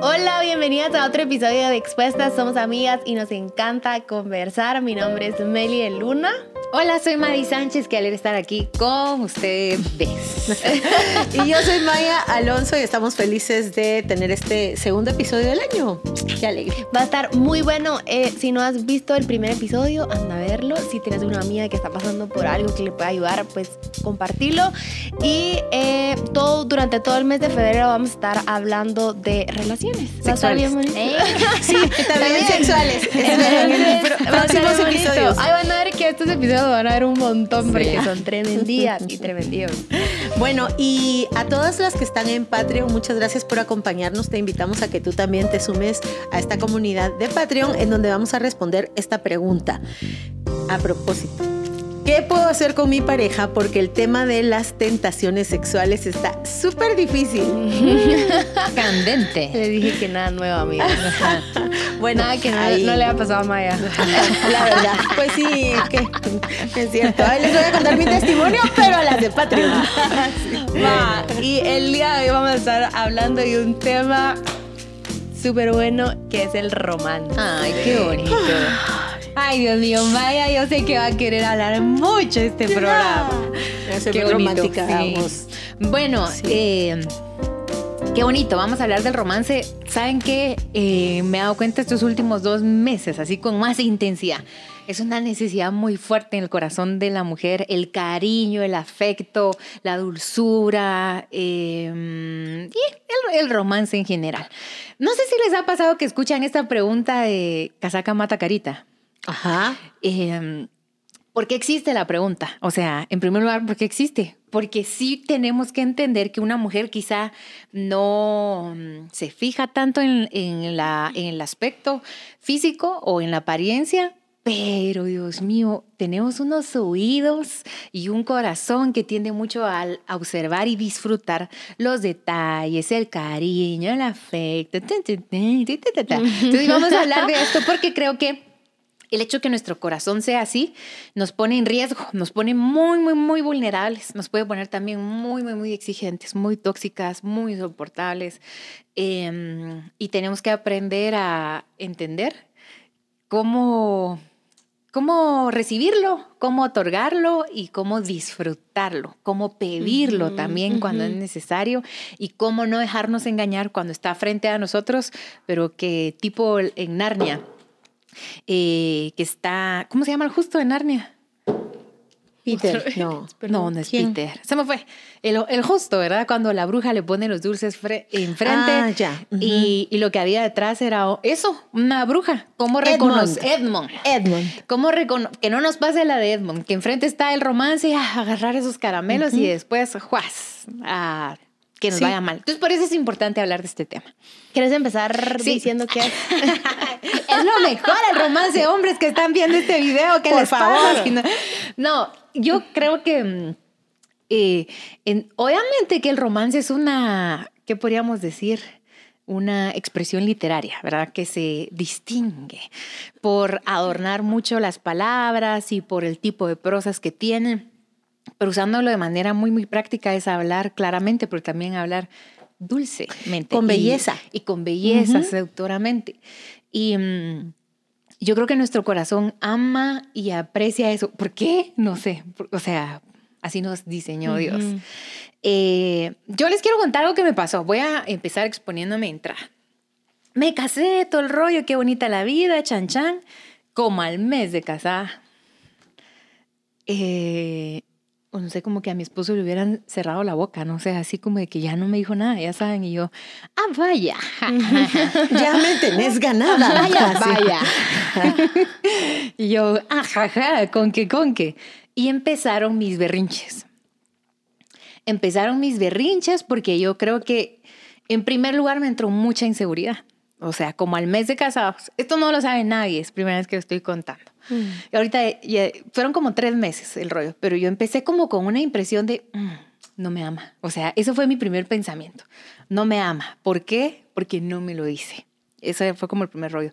Hola, bienvenidas a otro episodio de Expuestas. Somos amigas y nos encanta conversar. Mi nombre es Meli Luna. Hola, soy Madi Sánchez, qué alegre estar aquí con ustedes. y yo soy Maya Alonso y estamos felices de tener este segundo episodio del año. Qué alegre. Va a estar muy bueno. Eh, si no has visto el primer episodio, anda a verlo. Si tienes una amiga que está pasando por algo que le pueda ayudar, pues compartirlo. Y eh, todo, durante todo el mes de febrero vamos a estar hablando de relaciones. Sexuales. ¿Eh? Sí, también, sexuales. En el próximos episodios. Ay, van a ver que estos episodios a ver un montón porque son tremendías y tremendíos. Bueno, y a todas las que están en Patreon, muchas gracias por acompañarnos. Te invitamos a que tú también te sumes a esta comunidad de Patreon en donde vamos a responder esta pregunta. A propósito, ¿Qué puedo hacer con mi pareja? Porque el tema de las tentaciones sexuales está súper difícil. Candente. Le dije que nada nuevo, amiga. bueno, nada que no, le ha pasado a Maya. La verdad, pues sí, que, es cierto. Ahí les voy a contar mi testimonio, pero a las de Patreon. y el día de hoy vamos a estar hablando de un tema súper bueno que es el romance. Ay, qué bonito. Ay, Dios mío, Maya, yo sé que va a querer hablar mucho este programa. Qué romántica Bueno, eh, qué bonito. Vamos a hablar del romance. ¿Saben qué? Eh, me he dado cuenta estos últimos dos meses, así con más intensidad. Es una necesidad muy fuerte en el corazón de la mujer, el cariño, el afecto, la dulzura eh, y el, romance en general. No sé si les ha pasado que escuchan esta pregunta de casaca mata carita. Ajá. Eh, ¿Por qué existe la pregunta? O sea, en primer lugar, ¿por qué existe? Porque sí tenemos que entender que una mujer quizá no mm, se fija tanto en, la, en el aspecto físico o en la apariencia, pero Dios mío, tenemos unos oídos y un corazón que tiende mucho a, observar y disfrutar los detalles, el cariño, el afecto. Entonces vamos a hablar de esto porque creo que el hecho de que nuestro corazón sea así nos pone en riesgo, nos pone muy, muy, muy vulnerables, nos puede poner también muy, muy, muy exigentes, muy tóxicas, muy insoportables. Em, y tenemos que aprender a entender cómo, cómo recibirlo, cómo otorgarlo y cómo disfrutarlo, cómo pedirlo también cuando es necesario y cómo no dejarnos engañar cuando está frente a nosotros, pero que tipo en Narnia eh, que está, ¿cómo se llama el justo de Narnia? Peter, no, no, no es Peter. Se me fue. El, el, justo, ¿verdad? Cuando la bruja le pone los dulces enfrente. Ah, ya. y, y, lo que había detrás era eso, una bruja. ¿Cómo reconoce? Edmond. Edmond. ¿Cómo recono que no nos pase la de Edmond? Que enfrente está el romance y agarrar esos caramelos y después, ¡juas! A que nos vaya mal. Entonces, por eso es importante hablar de este tema. ¿Quieres empezar diciendo que es? es lo mejor el romance de hombres que están viendo este video. Que por favor. No, yo creo que mm, eh, obviamente que el romance es una, ¿qué podríamos decir? Una expresión literaria, ¿verdad? Que se distingue por adornar mucho las palabras y por el tipo de prosas que tiene pero usándolo de manera muy, muy práctica es hablar claramente, pero también hablar dulcemente. Con belleza. Y, con belleza, seductoramente. Y mm, yo creo que nuestro corazón ama y aprecia eso. ¿Por qué? No sé. O sea, así nos diseñó Dios. Eh, yo les quiero contar algo que me pasó. Voy a empezar exponiéndome entrada. Me casé, todo el rollo, qué bonita la vida, chan chan. Como al mes de casada. Eh, o no sé, como que a mi esposo le hubieran cerrado la boca, no sé, así como de que ya no me dijo nada, ya saben, y yo, ah, vaya. ya me tenés ganada. Vaya, vaya. y yo, ajaja, con qué, con qué. Y empezaron mis berrinches. Empezaron mis berrinches porque yo creo que, en primer lugar, me entró mucha inseguridad. O sea, como al mes de casados. Esto no lo sabe nadie, es primera vez que lo estoy contando. Mm. Y ahorita fueron como tres meses el rollo, pero yo empecé como con una impresión de, mm, no me ama. O sea, eso fue mi primer pensamiento. No me ama. ¿Por qué? Porque no me lo dice. Ese fue como el primer rollo.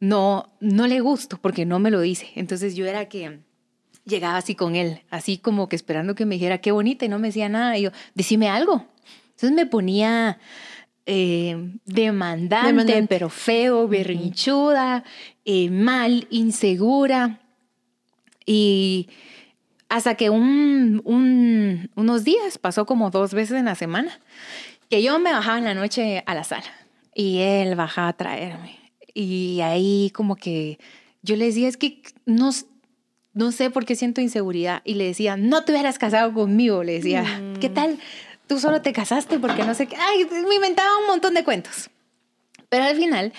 No, no le gusto porque no me lo dice. Entonces yo era que llegaba así con él, así como que esperando que me dijera qué bonita y no me decía nada. Y yo, decime algo. Entonces me ponía eh, demandante, Demandante. pero feo, berrinchuda, eh, mal, insegura. Y hasta que un, un- unos días, pasó como dos veces en la semana, que yo me bajaba en la noche a la sala y él bajaba a traerme. Y ahí como que yo le decía, es que no, no sé por qué siento inseguridad. Y le decía, no te hubieras casado conmigo. Le decía, ¿qué tal? Tú solo te casaste porque no sé qué. Ay, me inventaba un montón de cuentos. Pero al final,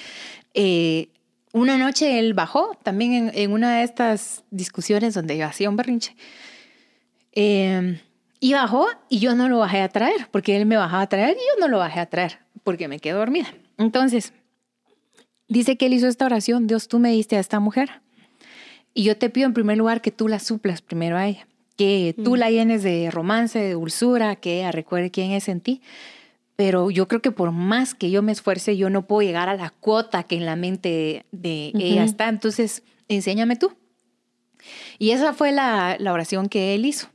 eh, una noche él bajó también en, una de estas discusiones donde yo hacía un berrinche. Eh, y bajó y yo no lo bajé a traer porque él me bajaba a traer y yo no lo bajé a traer porque me quedé dormida. Entonces, dice que él hizo esta oración, Dios, tú me diste a esta mujer. Y yo te pido en primer lugar que tú la suplas primero a ella, que tú la llenes de romance, de dulzura, que ella recuerde quién es en ti. Pero yo creo que por más que yo me esfuerce, yo no puedo llegar a la cuota que en la mente de ella Ujú. está. Entonces, enséñame tú. Y esa fue la, la oración que él hizo.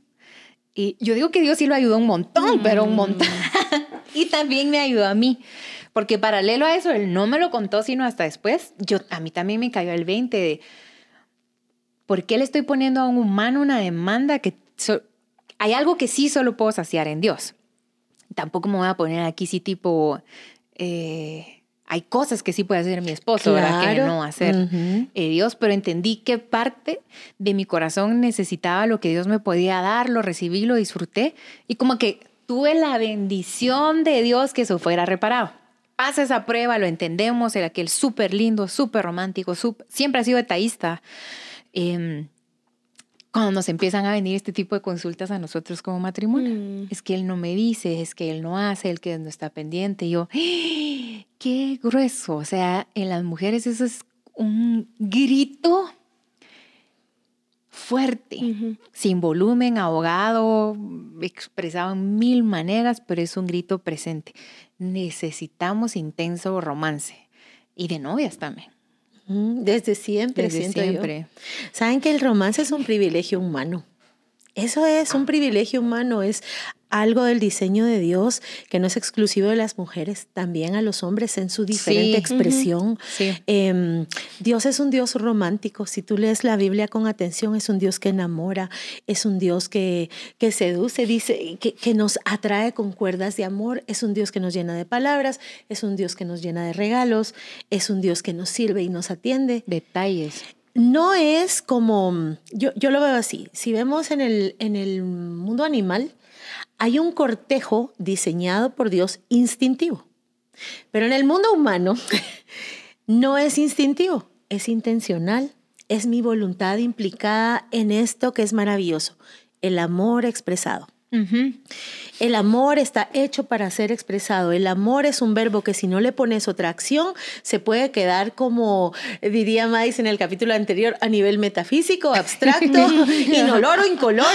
Y yo digo que Dios sí lo ayudó un montón, pero un montón. y también me ayudó a mí. Porque paralelo a eso, él no me lo contó sino hasta después. Yo, a mí también me cayó el 20 de ¿por qué le estoy poniendo a un humano una demanda que so- hay algo que sí solo puedo saciar en Dios? Tampoco me voy a poner aquí sí tipo, eh, hay cosas que sí puede hacer mi esposo, ¿verdad? Que Claro. no hacer eh, Dios, pero entendí que parte de mi corazón necesitaba lo que Dios me podía dar, lo recibí, lo disfruté y como que tuve la bendición de Dios que eso fuera reparado. Pasa esa prueba, lo entendemos, era aquel súper lindo, súper romántico, siempre ha sido detallista. Em, cuando nos empiezan a venir este tipo de consultas a nosotros como matrimonio, Mm. es que él no me dice, es que él no hace, el que no está pendiente. Y yo, ¡Ah! qué grueso. O sea, en las mujeres eso es un grito fuerte, sin volumen, ahogado, expresado en mil maneras, pero es un grito presente. Necesitamos intenso romance. Y de novias también. Desde siempre, Desde siento yo. siempre. Saben que el romance es un privilegio humano. Eso es un privilegio humano, es algo del diseño de Dios que no es exclusivo de las mujeres, también a los hombres en su diferente Sí. expresión. Sí. Em, Dios es un Dios romántico. Si tú lees la Biblia con atención, es un Dios que enamora, es un Dios que, que seduce, dice, que, que nos atrae con cuerdas de amor, es un Dios que nos llena de palabras, es un Dios que nos llena de regalos, es un Dios que nos sirve y nos atiende Detalles. No es como, yo, yo lo veo así, si vemos en el, en el mundo animal, hay un cortejo diseñado por Dios instintivo, pero en el mundo humano no es instintivo, es intencional, es mi voluntad implicada en esto que es maravilloso, el amor expresado. El amor está hecho para ser expresado. El amor es un verbo que si no le pones otra acción, se puede quedar como diría Mais en el capítulo anterior, a nivel metafísico, abstracto, inoloro, incoloro,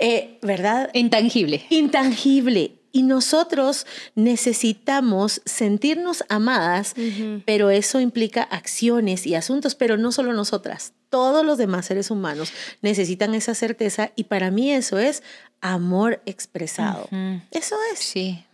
eh, ¿verdad? Intangible. Intangible. Y nosotros necesitamos sentirnos amadas, pero eso implica acciones y asuntos, pero no solo nosotras, todos los demás seres humanos necesitan esa certeza y para mí eso es amor expresado. Eso es. Sí.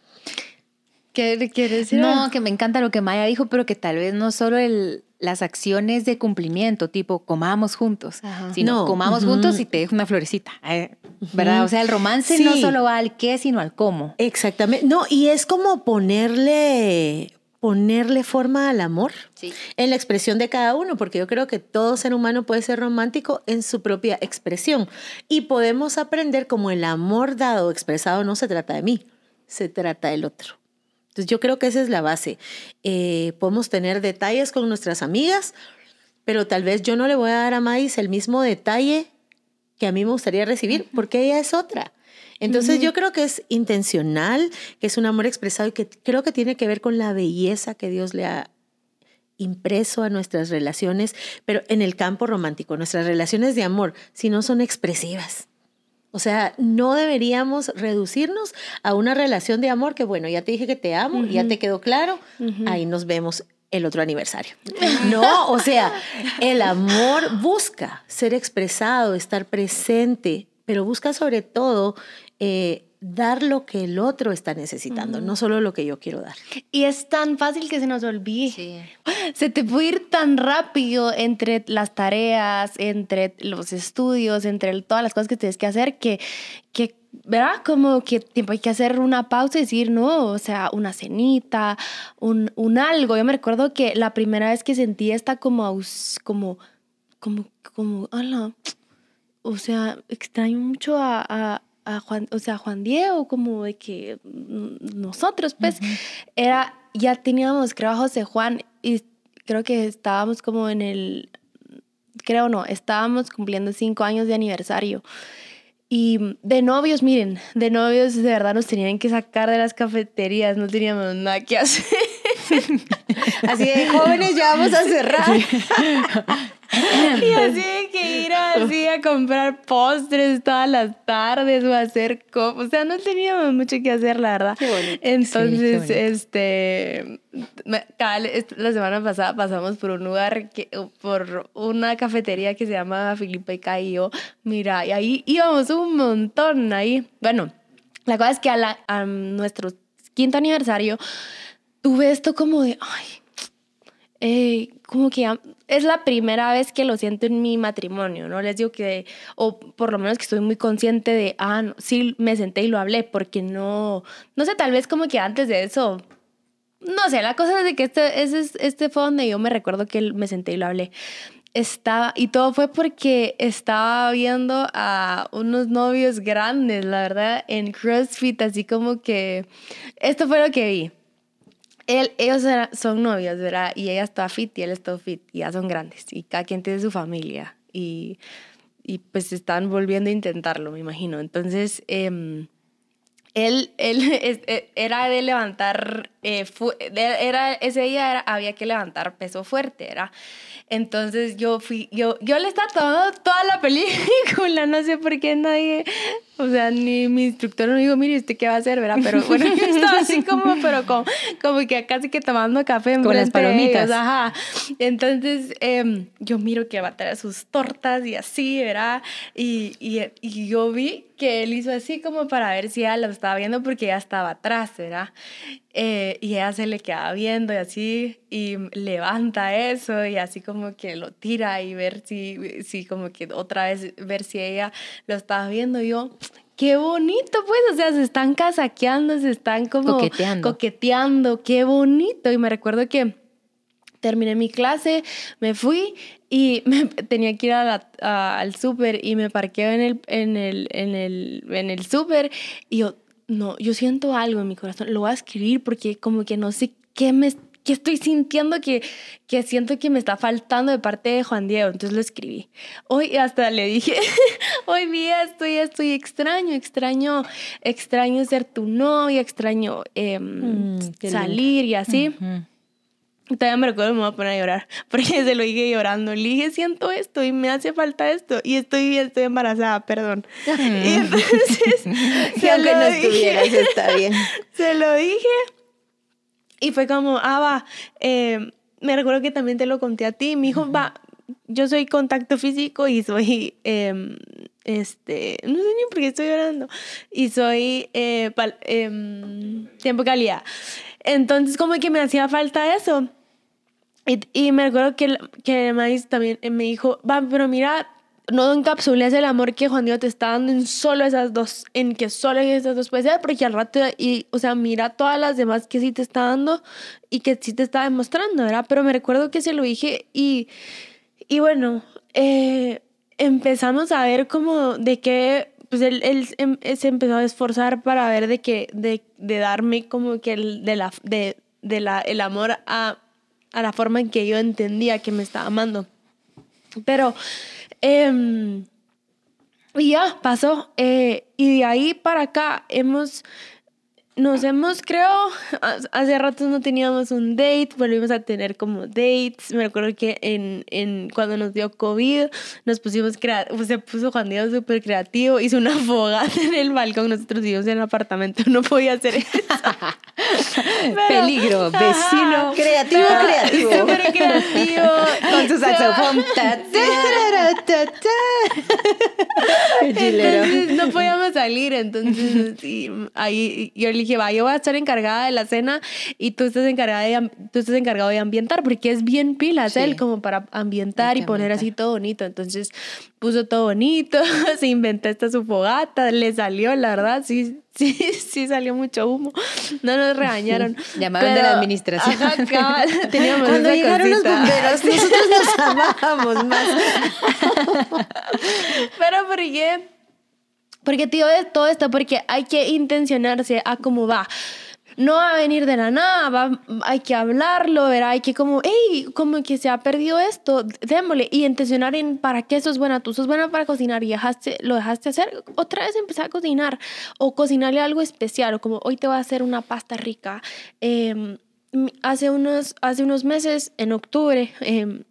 ¿Qué quieres decir? No, que me encanta lo que Maya dijo, pero que tal vez no solo el, las acciones de cumplimiento, tipo comamos juntos, Ajá. sino No, comamos juntos y te dejo una florecita, eh, ¿verdad? O sea, el romance no solo va al qué, sino al cómo. Exactamente. No, y es como ponerle ponerle forma al amor Sí. en la expresión de cada uno, porque yo creo que todo ser humano puede ser romántico en su propia expresión y podemos aprender como el amor dado o expresado no se trata de mí, se trata del otro. Entonces yo creo que esa es la base. Eh, podemos tener detalles con nuestras amigas, pero tal vez yo no le voy a dar a Mais el mismo detalle que a mí me gustaría recibir, porque ella es otra. Entonces yo creo que es intencional, que es un amor expresado y que creo que tiene que ver con la belleza que Dios le ha impreso a nuestras relaciones, pero en el campo romántico, nuestras relaciones de amor, si no son expresivas. O sea, no deberíamos reducirnos a una relación de amor que, bueno, ya te dije que te amo, ya te quedó claro, ahí nos vemos el otro aniversario. No, o sea, el amor busca ser expresado, estar presente, pero busca sobre todo eh, dar lo que el otro está necesitando, no solo lo que yo quiero dar. Y es tan fácil que se nos olvide. Sí. Se te puede ir tan rápido entre las tareas, entre los estudios, entre todas las cosas que tienes que hacer, que, que ¿verdad? Como que tiempo hay que hacer una pausa y decir, no, o sea, una cenita, un, un algo. Yo me recuerdo que la primera vez que sentí esta como, como, como, como, ala, o sea, extraño mucho a, a, a Juan, o sea, a Juan Diego, como de que mm, nosotros, pues, era, ya teníamos, creo, a José Juan, y creo que estábamos como en el, creo no, estábamos cumpliendo cinco años de aniversario. Y de novios, miren, de novios de verdad nos tenían que sacar de las cafeterías, no teníamos nada que hacer. Así de jóvenes, ya vamos a cerrar. Y así que ir así a comprar postres todas las tardes o a hacer copas. O sea, no teníamos mucho que hacer, la verdad. Qué bonito. Entonces, Sí, qué bonito. este, est- la semana pasada pasamos por un lugar, que, por una cafetería que se llama Filipe yo, mira, y ahí íbamos un montón ahí. Bueno, la cosa es que a, la- a nuestro quinto aniversario tuve esto como de, ay, eh, como que ya- es la primera vez que lo siento en mi matrimonio, ¿no? Les digo que, o por lo menos que estoy muy consciente de, ah, no, sí, me senté y lo hablé, porque no, no sé, tal vez como que antes de eso, no sé, la cosa es de que este, ese es- este fue donde yo me recuerdo que me senté y lo hablé. Estaba, y todo fue porque estaba viendo a unos novios grandes, la verdad, en CrossFit, así como que, esto fue lo que vi. Él, ellos era- son novios, ¿verdad? Y ella está fit y él está fit, y ya son grandes, y cada quien tiene su familia, y, y pues están volviendo a intentarlo, me imagino. Entonces, em, él, él es- e- era de levantar, eh, fu- era, ese día era- había que levantar peso fuerte, era. Entonces yo fui, yo, yo le estaba tomando toda la película, no sé por qué nadie, o sea, ni mi instructor me dijo, mire, ¿usted qué va a hacer, verdad? Pero bueno, yo estaba así como, pero como, como que casi que tomando café en Con las palomitas. Ajá. Entonces, em, yo miro que va a traer sus tortas y así, ¿verdad? Y, y, y yo vi que él hizo así como para ver si ella lo estaba viendo porque ella estaba atrás, ¿verdad? Eh, y ella se le quedaba viendo y así, y levanta eso y así como que lo tira y ver si, si como que otra vez, ver si ella lo estaba viendo. Y yo, qué bonito, pues, o sea, se están casaqueando, se están como Coqueteando. coqueteando, qué bonito. Y me recuerdo que terminé mi clase, me fui y me, tenía que ir a la- a- al súper y me parqueo en el, en el, en el, en el súper y yo, no, yo siento algo en mi corazón, lo voy a escribir porque como que no sé qué me qué estoy sintiendo que, que siento que me está faltando de parte de Juan Diego. Entonces lo escribí. Hoy hasta le dije, hoy día estoy, estoy extraño, extraño, extraño ser tu novia, extraño em, Mm, salir y así. Todavía me recuerdo, me voy a poner a llorar, porque se lo dije llorando. Le dije, siento esto y me hace falta esto. Y estoy bien, estoy embarazada, perdón. Y entonces, se aunque lo no dije. estuvieras, está bien. Se lo dije. Y fue como, ah, va. eh, me recuerdo que también te lo conté a ti. Mi hijo, va. Yo soy contacto físico y soy, em, este, no sé ni por qué estoy llorando. Y soy eh, pal- em, tiempo calidad. Entonces, como que me hacía falta eso. Y, me recuerdo que, que maíz también eh, me dijo, va, pero mira, no encapsules el amor que Juan Diego te está dando en solo esas dos, en que solo esas dos puede ser, porque al rato, y, o sea, mira todas las demás que sí te está dando y que sí te está demostrando, ¿verdad? Pero me recuerdo que se lo dije y, y bueno, eh, empezamos a ver como de qué, pues él, él em- se empezó a esforzar para ver de que, de, de darme como que el, de la, de, de la, el amor a, a la forma en que yo entendía que me estaba amando. Pero, em, y ya pasó. eh, y de ahí para acá hemos, nos hemos, creo, hace rato no teníamos un date, volvimos a tener como dates. Me acuerdo que en, en cuando nos dio COVID, nos pusimos, pues se puso Juan Diego súper creativo, hizo una fogata en el balcón. Nosotros vivimos en el apartamento, no podía hacer eso. Peligro, vecino. Creativo, creativo. Súper creativo. Con su saxofón. entonces no podíamos salir, entonces ahí yo le dije, va, yo voy a estar encargada de la cena y tú estás, encargada de, tú estás encargado de ambientar, porque es bien pilas él como para ambientar y poner así todo bonito. Entonces puso todo bonito, se inventó esta su fogata, le salió, la verdad, sí, sí, sí salió mucho humo. No nos regañaron. Llamaron de la administración. teníamos Cuando llegaron los bomberos, nosotros nos amábamos más. Pero ¿por qué? Porque tío, todo esto, porque hay que intencionarse a cómo va no va a venir de la nada, va, hay que hablarlo, ¿verdad? hay que como, hey, como que se ha perdido esto, démosle y intencionar en para qué sos buena, tú sos buena para cocinar y dejaste, lo dejaste hacer, otra vez empezar a cocinar o cocinarle algo especial o como hoy te voy a hacer una pasta rica. Em, hace, unos, hace unos meses, en octubre, em,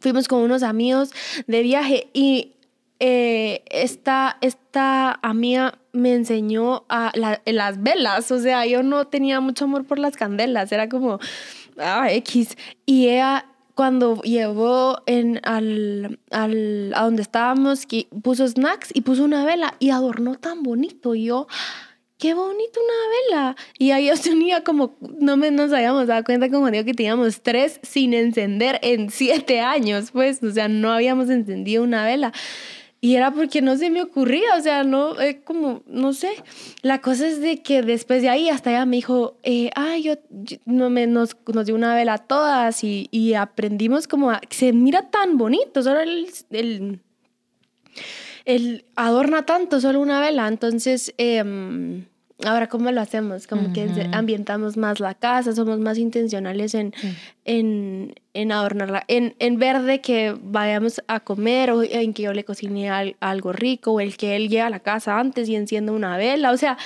fuimos con unos amigos de viaje y eh, esta, esta amiga me enseñó a las velas, o sea, yo no tenía mucho amor por las candelas, era como, ah, X. Y ella cuando llevó en, al, al, a donde estábamos, puso snacks y puso una vela y adornó tan bonito. Y yo, qué bonito una vela. Y ahí yo tenía como, no me, nos habíamos dado cuenta como digo que teníamos tres sin encender en siete años, pues, o sea, no habíamos encendido una vela. Y era porque no se me ocurría, o sea, no, eh, como, no sé. La cosa es de que después de ahí hasta ella me dijo, eh, ah, yo, no me, nos, nos dio una vela a todas y, y aprendimos como, a, se mira tan bonito, solo el, el, el, adorna tanto solo una vela. Entonces, eh, Ahora, ¿cómo lo hacemos? Como que ambientamos más la casa, somos más intencionales en, en, en, adornarla, en, en ver de que vayamos a comer o en que yo le cocine algo rico o el que él llegue a la casa antes y encienda una vela. O sea,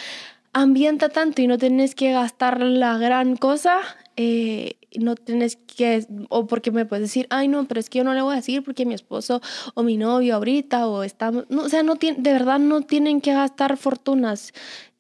ambienta tanto y no tienes que gastar la gran cosa. Eh, no tienes que, o porque me puedes decir, ay no, pero es que yo no le voy a decir porque mi esposo o mi novio ahorita o estamos, no, o sea, no de verdad no tienen que gastar fortunas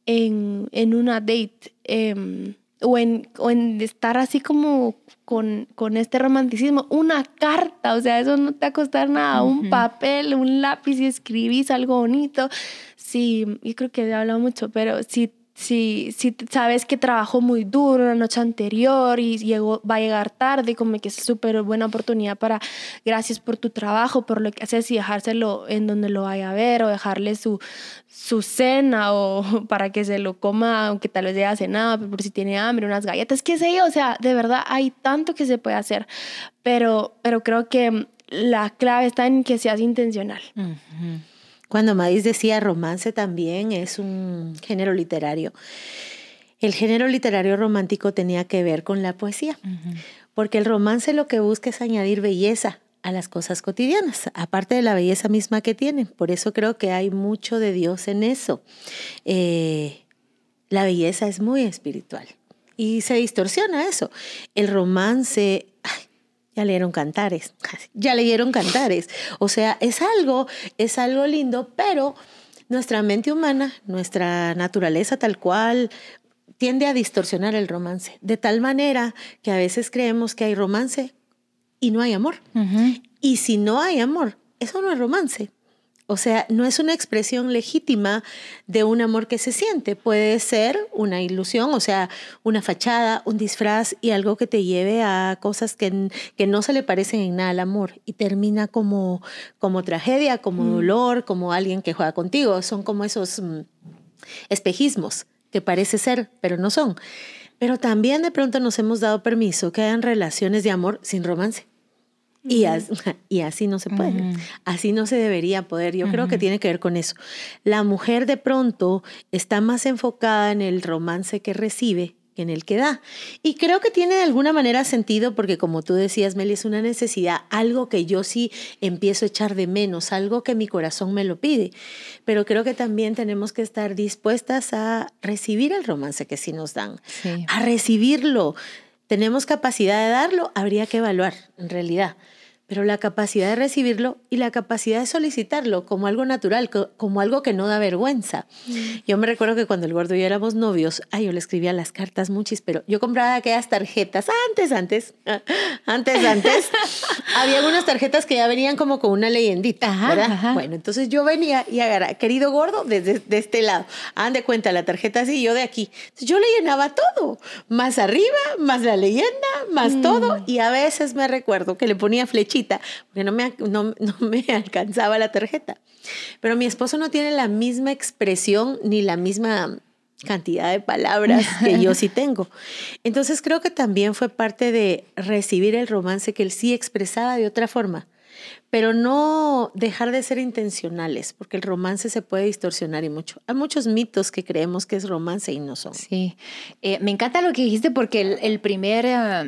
en, en una date em, o, en, o en estar así como con, con, este romanticismo, una carta, o sea, eso no te va a costar nada, un papel, un lápiz y escribís algo bonito. Sí, yo creo que he hablado mucho, pero si si, si sabes que trabajó muy duro la noche anterior y llegó, va a llegar tarde, como que es súper buena oportunidad para, gracias por tu trabajo, por lo que haces y dejárselo en donde lo vaya a ver o dejarle su, su cena o para que se lo coma, aunque tal vez haya cenado, pero por si tiene hambre, unas galletas, qué sé yo, o sea, de verdad hay tanto que se puede hacer, pero, pero creo que la clave está en que seas intencional. Cuando Madis decía romance también es un género literario. El género literario romántico tenía que ver con la poesía, porque el romance lo que busca es añadir belleza a las cosas cotidianas, aparte de la belleza misma que tienen. Por eso creo que hay mucho de Dios en eso. Eh, la belleza es muy espiritual y se distorsiona eso. El romance, ya leyeron cantares, ya leyeron cantares. O sea, es algo, es algo lindo, pero nuestra mente humana, nuestra naturaleza tal cual, tiende a distorsionar el romance, de tal manera que a veces creemos que hay romance y no hay amor. Y si no hay amor, eso no es romance. O sea, no es una expresión legítima de un amor que se siente. Puede ser una ilusión, o sea, una fachada, un disfraz y algo que te lleve a cosas que, que no se le parecen en nada al amor y termina como, como tragedia, como mm. dolor, como alguien que juega contigo. Son como esos mm, espejismos que parece ser, pero no son. Pero también de pronto nos hemos dado permiso que hayan relaciones de amor sin romance. Y, y, así no se puede, así no se debería poder. Yo creo que tiene que ver con eso. La mujer de pronto está más enfocada en el romance que recibe en el que da. Y creo que tiene de alguna manera sentido porque como tú decías, Meli, es una necesidad, algo que yo sí empiezo a echar de menos, algo que mi corazón me lo pide. Pero creo que también tenemos que estar dispuestas a recibir el romance que sí nos dan, a recibirlo. Tenemos capacidad de darlo, habría que evaluar en realidad pero la capacidad de recibirlo y la capacidad de solicitarlo como algo natural, como algo que no da vergüenza. Mm. Yo me recuerdo que cuando el gordo y yo éramos novios, ay, yo le escribía las cartas muchis, pero yo compraba aquellas tarjetas antes, antes, antes, antes. había algunas tarjetas que ya venían como con una leyendita, ¿verdad? Bueno, entonces yo venía y agarraba, querido gordo, desde de este lado, hagan de cuenta la tarjeta así, yo de aquí. yo le llenaba todo, más arriba, más la leyenda, más todo, mm. y a veces me recuerdo que le ponía flecha porque no me, no, me alcanzaba la tarjeta. Pero mi esposo no tiene la misma expresión ni la misma cantidad de palabras que yo sí tengo. Entonces creo que también fue parte de recibir el romance que él sí expresaba de otra forma, pero no dejar de ser intencionales, porque el romance se puede distorsionar y mucho. Hay muchos mitos que creemos que es romance y no son. Sí, eh, me encanta lo que dijiste porque el, primer... Ah,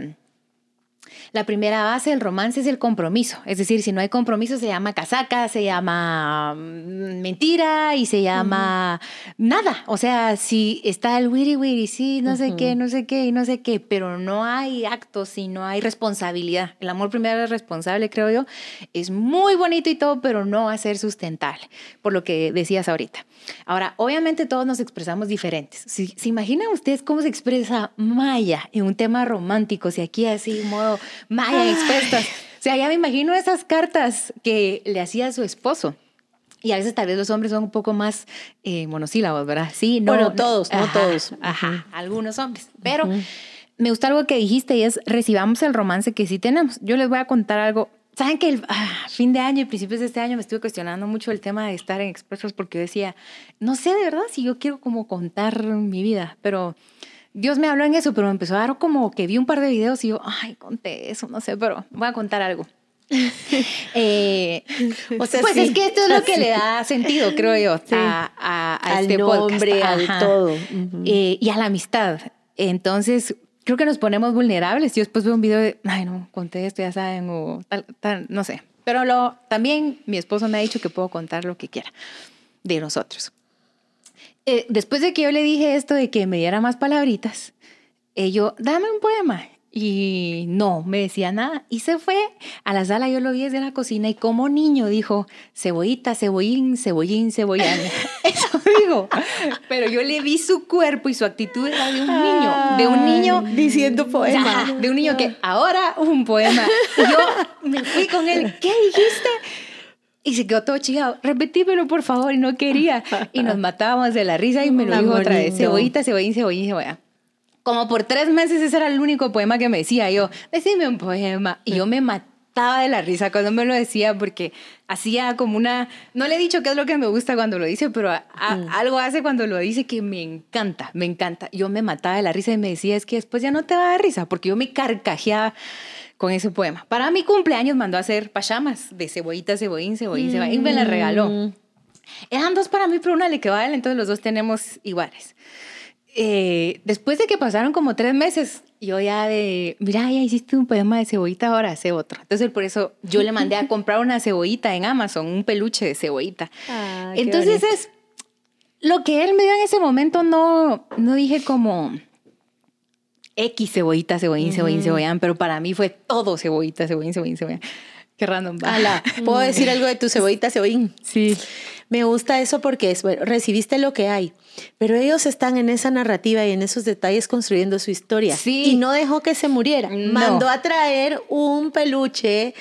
la primera base del romance es el compromiso. Es decir, si no hay compromiso se llama casaca, se llama mm, mentira y se llama nada. O sea, si está el wiri wiri, sí, no sé qué, no sé qué y no sé qué, pero no hay actos y no hay responsabilidad. El amor primero es responsable, creo yo. Es muy bonito y todo, pero no va a ser sustentable, por lo que decías ahorita. Ahora, obviamente todos nos expresamos diferentes. ¿Se, ¿Se imaginan ustedes cómo se expresa Maya en un tema romántico? Si aquí así, modo Maya expertas. O sea, ya me imagino esas cartas que le hacía a su esposo. Y a veces tal vez los hombres son un poco más eh, monosílabos, ¿verdad? Sí, no. Bueno, todos, no todos. Ajá, algunos hombres. Pero me gusta algo que dijiste y es recibamos el romance que sí tenemos. Yo les voy a contar algo. Saben que el ah, fin de año y principios de este año me estuve cuestionando mucho el tema de estar en expresos porque decía, no sé de verdad si yo quiero como contar mi vida, pero Dios me habló en eso, pero me empezó a dar como que vi un par de videos y yo, ay, conté eso, no sé, pero voy a contar algo. eh, o sea, pues es que esto es lo que le da sentido, creo yo, a, a, al este nombre, al todo. Eh, y a la amistad. Entonces, creo que nos ponemos vulnerables. Yo después veo un video de, ay, no, conté esto, ya saben, o tal, tal, no sé. Pero lo, también mi esposo me ha dicho que puedo contar lo que quiera de nosotros. Eh, después de que yo le dije esto de que me diera más palabritas, yo, dame un poema. Y no, me decía nada. Y se fue a la sala, yo lo vi desde la cocina y como niño dijo, cebollita, cebollín, cebollín, cebollán. Eso dijo. Pero yo le vi su cuerpo y su actitud era de un niño, de un niño. Diciendo poema. de un niño que ahora un poema. Y yo me fui con él, ¿qué dijiste? Y se quedó todo chillado. Repetímelo, por favor. Y no quería. Y nos matábamos de la risa y me lo dijo otra vez. Cebollita, cebollín, cebollín, cebolla. Como por tres meses ese era el único poema que me decía yo. Decime un poema. Y yo me mataba de la risa cuando me lo decía porque hacía como una... No le he dicho qué es lo que me gusta cuando lo dice, pero mm. algo hace cuando lo dice que me encanta, me encanta. Yo me mataba de la risa y me decía, es que después ya no te va a dar risa porque yo me carcajeaba con ese poema. Para mi cumpleaños mandó a hacer pachamas de cebollita, cebollín, cebollín, cebollín, y me la regaló. Mm. Eran dos para mí, pero una le quedó a él, entonces los dos tenemos iguales. Eh, después de que pasaron como tres meses, yo ya de, mira, ya hiciste un poema de cebollita, ahora hace otro. Entonces, por eso yo le mandé a comprar una cebollita en Amazon, un peluche de cebollita. Ah, entonces es lo que él me dio en ese momento, no, no dije como, X cebollita, cebollín, cebollín, cebollán, pero para mí fue todo cebollita, cebollín, cebollín, cebollán. Qué random. Ala, ¿puedo decir algo de tu cebollita, cebollín? Sí. Me gusta eso porque es, bueno, recibiste lo que hay, pero ellos están en esa narrativa y en esos detalles construyendo su historia. Sí. Y no dejó que se muriera. Mandó a traer un peluche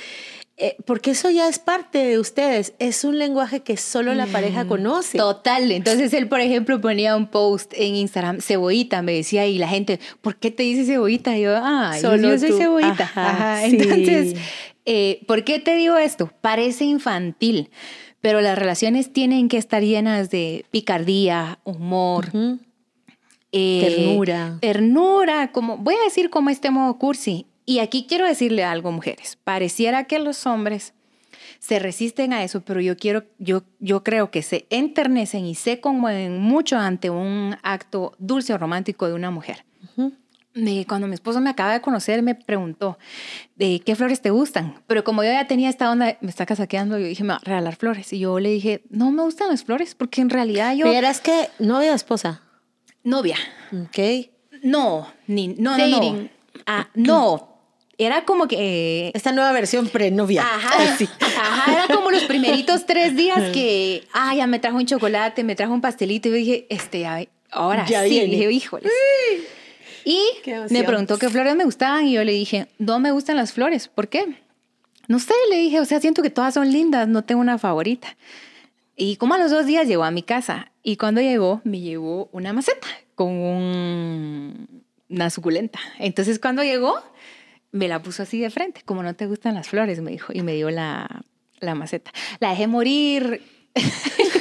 eh, porque eso ya es parte de ustedes, es un lenguaje que solo la pareja mm, conoce. Total, entonces él, por ejemplo, ponía un post en Instagram, cebollita, me decía, y la gente, ¿por qué te dice cebollita? Y yo, ah, solo yo soy cebollita. Ajá, Entonces, eh, ¿por qué te digo esto? Parece infantil, pero las relaciones tienen que estar llenas de picardía, humor. Eh, ternura. Ternura, como, voy a decir como este modo cursi, y aquí quiero decirle algo, mujeres. Pareciera que los hombres se resisten a eso, pero yo quiero, yo, yo creo que se enternecen y se conmueven mucho ante un acto dulce o romántico de una mujer. me- cuando mi esposo me acaba de conocer, me preguntó de qué flores te gustan. Pero como yo ya tenía esta onda, me está casaqueando, yo dije, me va a regalar flores. Y yo le dije, no me gustan las flores, porque en realidad yo. Pero eras que novia o esposa. Novia. Ok. No, ni, no, no, no. Dating. Ah, no. Era como que. Esta nueva versión prenovia. Ajá, Sí. ajá, era como los primeritos tres días que, ah, ya me trajo un chocolate, me trajo un pastelito y yo dije, este, ay, ahora Ya sí, viene. dije, híjoles. Y me preguntó qué flores me gustaban y yo le dije, no me gustan las flores, ¿por qué? No sé, le dije, o sea, siento que todas son lindas, no tengo una favorita. Y como a los dos días llegó a mi casa y cuando llegó me llevó una maceta con un- una suculenta. Entonces cuando llegó me la puso así de frente, como no te gustan las flores, me dijo, y me dio la, la maceta. La dejé morir.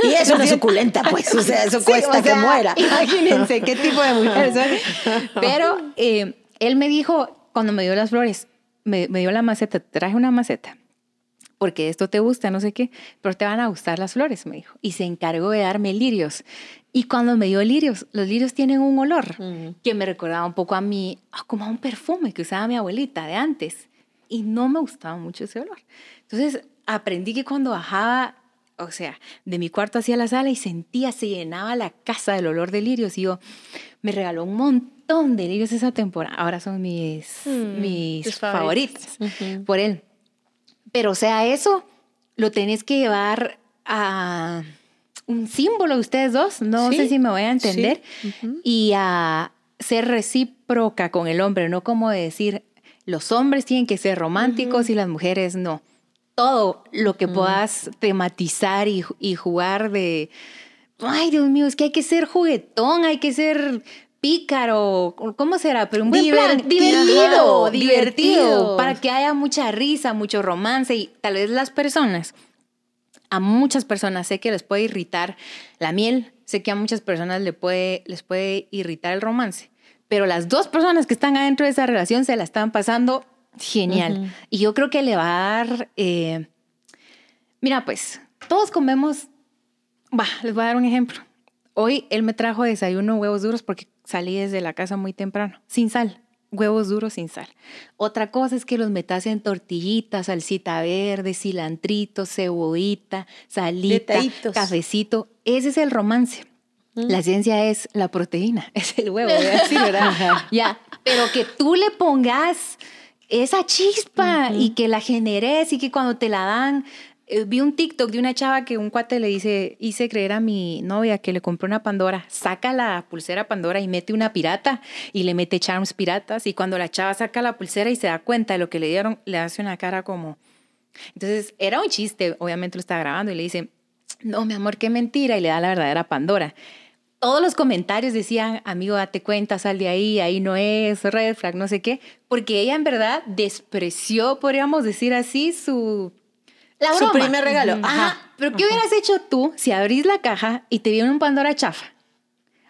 Y es una suculenta, pues. O sea, eso Sí, cuesta o que muera. Imagínense qué tipo de mujer soy. Pero eh, él me dijo, cuando me dio las flores, me, me dio la maceta, traje una maceta, porque esto te gusta, no sé qué, pero te van a gustar las flores, me dijo. Y se encargó de darme lirios. Y cuando me dio lirios, los lirios tienen un olor Ujú. que me recordaba un poco a mí, como a un perfume que usaba mi abuelita de antes. Y no me gustaba mucho ese olor. Entonces aprendí que cuando bajaba, o sea, de mi cuarto hacia la sala y sentía, se llenaba la casa del olor de lirios. Y yo, me regaló un montón de lirios esa temporada. Ahora son mis, Mm, mis tus favoritos Ujú. por él. Pero, o sea, eso lo tenés que llevar a un símbolo de ustedes dos, no Sí, sé si me voy a entender, sí, y a ser recíproca con el hombre, no como decir, los hombres tienen que ser románticos y las mujeres no. Todo lo que puedas tematizar y, y jugar de, ay Dios mío, es que hay que ser juguetón, hay que ser pícaro, ¿cómo será? Pero un buen plan, Divertido. divertido, divertido. para que haya mucha risa, mucho romance y tal vez las personas, a muchas personas sé que les puede irritar la miel, sé que a muchas personas le puede, les puede irritar el romance, pero las dos personas que están adentro de esa relación se la están pasando genial. Y yo creo que le va a dar, eh, mira pues, todos comemos, va, les voy a dar un ejemplo. Hoy él me trajo desayuno huevos duros porque salí desde la casa muy temprano, sin sal, huevos duros sin sal. Otra cosa es que los metas en tortillitas, salsita verde, cilantrito, cebollita, salita, Detallitos. cafecito. Ese es el romance. La ciencia es la proteína, es el huevo, ¿verdad? ya, pero que tú le pongas esa chispa y que la generes y que cuando te la dan, vi un TikTok de una chava que un cuate le dice, hice creer a mi novia que le compró una Pandora, saca la pulsera Pandora y mete una pirata y le mete charms piratas y cuando la chava saca la pulsera y se da cuenta de lo que le dieron, le hace una cara como... Entonces era un chiste, obviamente lo está grabando y le dice, no, mi amor, qué mentira y le da la verdadera Pandora. Todos los comentarios decían, amigo, date cuenta, sal de ahí, ahí no es, red flag, no sé qué, porque ella en verdad despreció, podríamos decir así, su... La Su primer regalo. Ajá. Ajá. Pero ¿qué hubieras hecho tú si abrís la caja y te viene un Pandora chafa?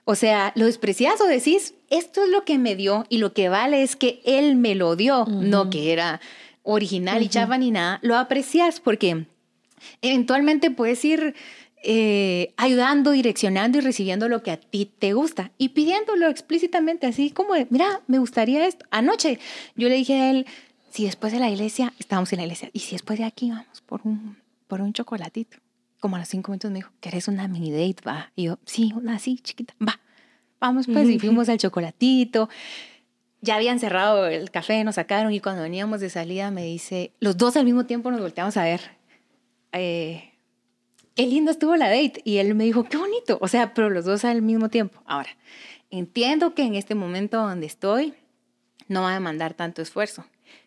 O sea, lo desprecias o decís, esto es lo que me dio y lo que vale es que él me lo dio, no que era original y chafa ni nada. Lo aprecias porque eventualmente puedes ir eh, ayudando, direccionando y recibiendo lo que a ti te gusta y pidiéndolo explícitamente, así como de, mira, me gustaría esto. Anoche yo le dije a él, si después de la iglesia, estábamos en la iglesia, y si después de aquí vamos por un, por un chocolatito. Como a los cinco minutos me dijo, ¿querés una mini date? Va. Y yo, sí, una así, chiquita, va. Vamos pues, y fuimos al chocolatito. Ya habían cerrado el café, nos sacaron y cuando veníamos de salida me dice, los dos al mismo tiempo nos volteamos a ver. Eh, qué lindo estuvo la date. Y él me dijo, qué bonito. O sea, pero los dos al mismo tiempo. Ahora, entiendo que en este momento donde estoy no va a demandar tanto esfuerzo,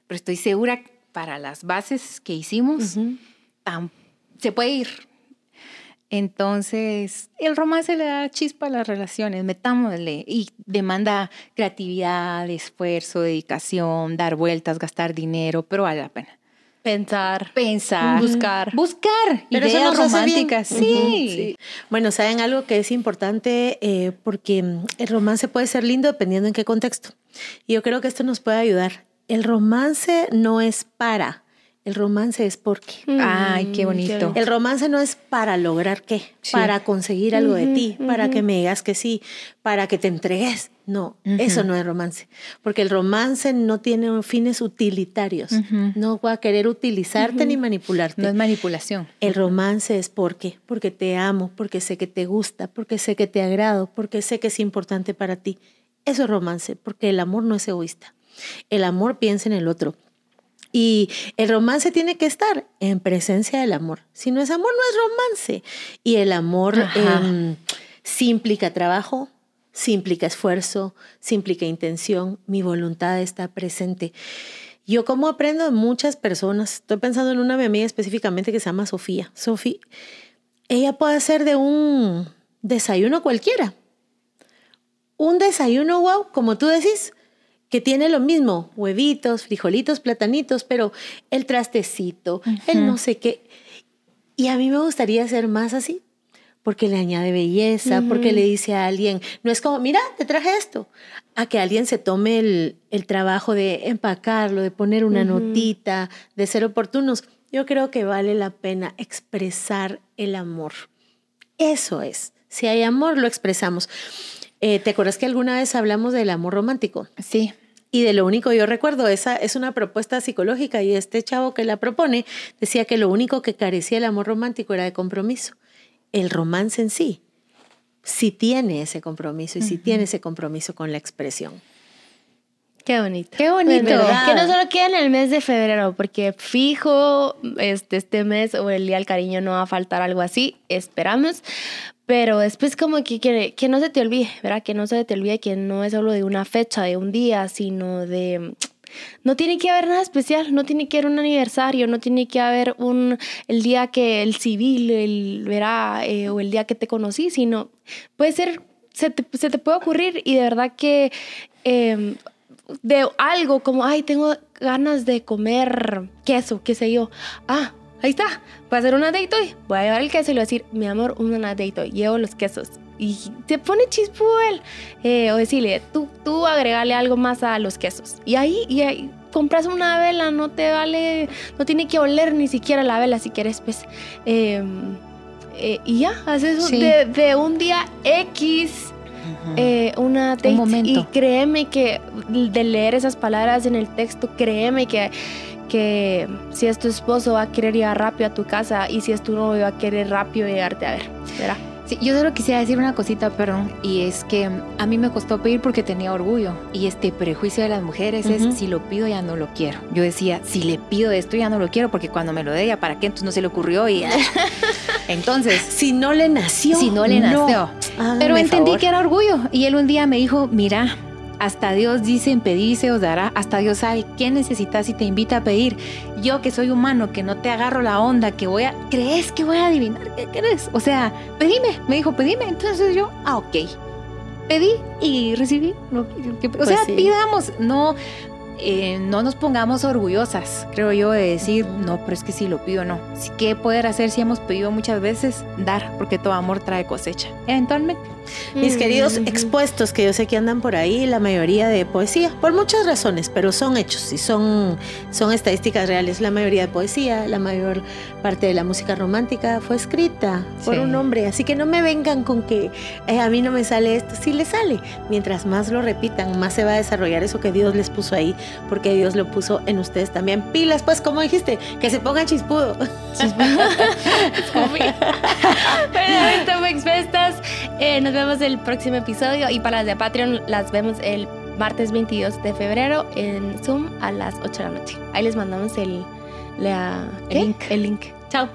pero estoy segura para las bases que hicimos, tam- se puede ir. Entonces, el romance le da chispa a las relaciones, metámosle y demanda creatividad, esfuerzo, dedicación, dar vueltas, gastar dinero, pero vale la pena. Pensar. Pensar, Buscar. buscar Pero eso ideas bien. románticas. Sí. Bueno, ¿saben algo que es importante? Eh, porque el romance puede ser lindo dependiendo en qué contexto. Y yo creo que esto nos puede ayudar. El romance no es para, El romance es porque. Ay, qué bonito. El romance no es para lograr qué, Sí. para conseguir algo de ti, para que me digas que sí, para que te entregues. No, eso no es romance, porque el romance no tiene fines utilitarios. No va a querer utilizarte ni manipularte. No es manipulación. El romance es porque, porque te amo, porque sé que te gusta, porque sé que te agrado, porque sé que es importante para ti. Eso es romance, porque el amor no es egoísta. El amor piensa en el otro. Y el romance tiene que estar en presencia del amor. Si no es amor, no es romance. Y el amor em, sí implica trabajo, sí implica esfuerzo, sí implica intención. Mi voluntad está presente. Yo como aprendo de muchas personas, estoy pensando en una de mi amiga específicamente que se llama Sofía. Sofía, ella puede hacer de un desayuno cualquiera. Un desayuno, wow, como tú decís, que tiene lo mismo, huevitos, frijolitos, platanitos, pero el trastecito, el no sé qué. Y a mí me gustaría ser más así, porque le añade belleza, porque le dice a alguien, no es como, mira, te traje esto, a que alguien se tome el, el trabajo de empacarlo, de poner una notita, de ser oportunos. Yo creo que vale la pena expresar el amor. Eso es. Si hay amor, lo expresamos. Eh, ¿Te acuerdas que alguna vez hablamos del amor romántico? Sí. Y de lo único yo recuerdo, esa es una propuesta psicológica y este chavo que la propone decía que lo único que carecía el amor romántico era de compromiso. El romance en sí sí tiene ese compromiso y sí tiene ese compromiso con la expresión. Qué bonito. Qué bonito. Que no solo queda en el mes de febrero, porque fijo, este, este mes o el Día del Cariño no va a faltar algo así, esperamos. Pero después como que, que, no se te olvide, ¿verdad? Que no se te olvide que no es solo de una fecha, de un día, sino de... No tiene que haber nada especial, no tiene que haber un aniversario, no tiene que haber un el día que el civil, el verá, eh, o el día que te conocí, sino puede ser, se te, puede ocurrir y de verdad que eh, de algo como, ay, tengo ganas de comer queso, qué sé yo. Ah, ahí está, voy a hacer una date hoy. Voy a llevar el queso y le voy a decir, mi amor, una date hoy, llevo los quesos. Y te pone chispuel. Eh, o decirle, tú, tú agregale algo más a los quesos. Y ahí, y ahí compras una vela, no te vale, no tiene que oler ni siquiera la vela si quieres, pues. eh, eh, y ya, haces un- Sí. de, de un día X eh, una date. momento. Y créeme que de leer esas palabras en el texto, créeme que, que si es tu esposo va a querer llegar rápido a tu casa y si es tu novio va a querer rápido llegarte a ver. ¿verdad? Sí, yo solo quisiera decir una cosita, perdón, y es que a mí me costó pedir porque tenía orgullo y este prejuicio de las mujeres Ujú. es si lo pido ya no lo quiero. Yo decía, si le pido esto ya no lo quiero porque cuando me lo dé ya para qué, entonces no se le ocurrió y entonces Si no le nació. si no le nació. Pero entendí favor. que era orgullo y él un día me dijo, mira, hasta Dios dice en se os dará, hasta Dios sabe qué necesitas y te invita a pedir. Yo que soy humano, que no te agarro la onda, que voy a, ¿crees que voy a adivinar qué querés? O sea, pedime, me dijo, pedime. Entonces yo, ah, ok. Pedí y recibí. lo que- o Pues sea, sí. pidamos, no, eh, no nos pongamos orgullosas, creo yo, de decir, no, pero es que si lo pido, no. ¿Qué poder hacer si hemos pedido muchas veces? Dar, porque todo amor trae cosecha. Eventualmente. Mis queridos Mm. expuestos que yo sé que andan por ahí, la mayoría de poesía, por muchas razones, pero son hechos y son, son estadísticas reales. La mayoría de poesía, la mayor parte de la música romántica fue escrita por Sí. un hombre. Así que no me vengan con que "Eh, a mí no me sale esto. Sí le sale. Mientras más lo repitan, más se va a desarrollar eso que Dios les puso ahí, porque Dios lo puso en ustedes también. Pilas, pues, como dijiste, que se pongan chispudo. Bueno, esto fue Exfestas. Eh, nos vemos el próximo episodio y para las de Patreon las vemos el martes 22 de febrero en Zoom a las 8 de la noche. Ahí les mandamos el, la- El ¿qué? link. El link. Chao.